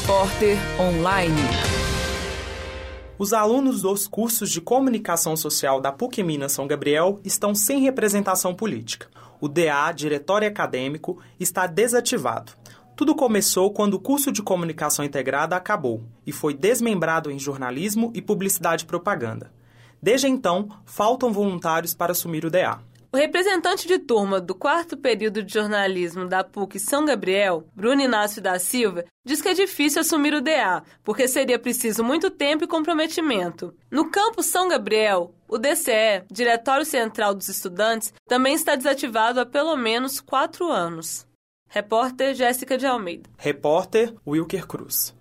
Repórter Online. Os alunos dos cursos de comunicação social da PUC Minas São Gabriel estão sem representação política. O DA, Diretório Acadêmico, está desativado. Tudo começou quando o curso de comunicação integrada acabou e foi desmembrado em jornalismo e publicidade e propaganda. Desde então, faltam voluntários para assumir o DA. O representante de turma do quarto período de jornalismo da PUC São Gabriel, Bruno Inácio da Silva, diz que é difícil assumir o DA, porque seria preciso muito tempo e comprometimento. No campo São Gabriel, o DCE, Diretório Central dos Estudantes, também está desativado há pelo menos quatro anos. Repórter Jéssica de Almeida. Repórter Wilker Cruz.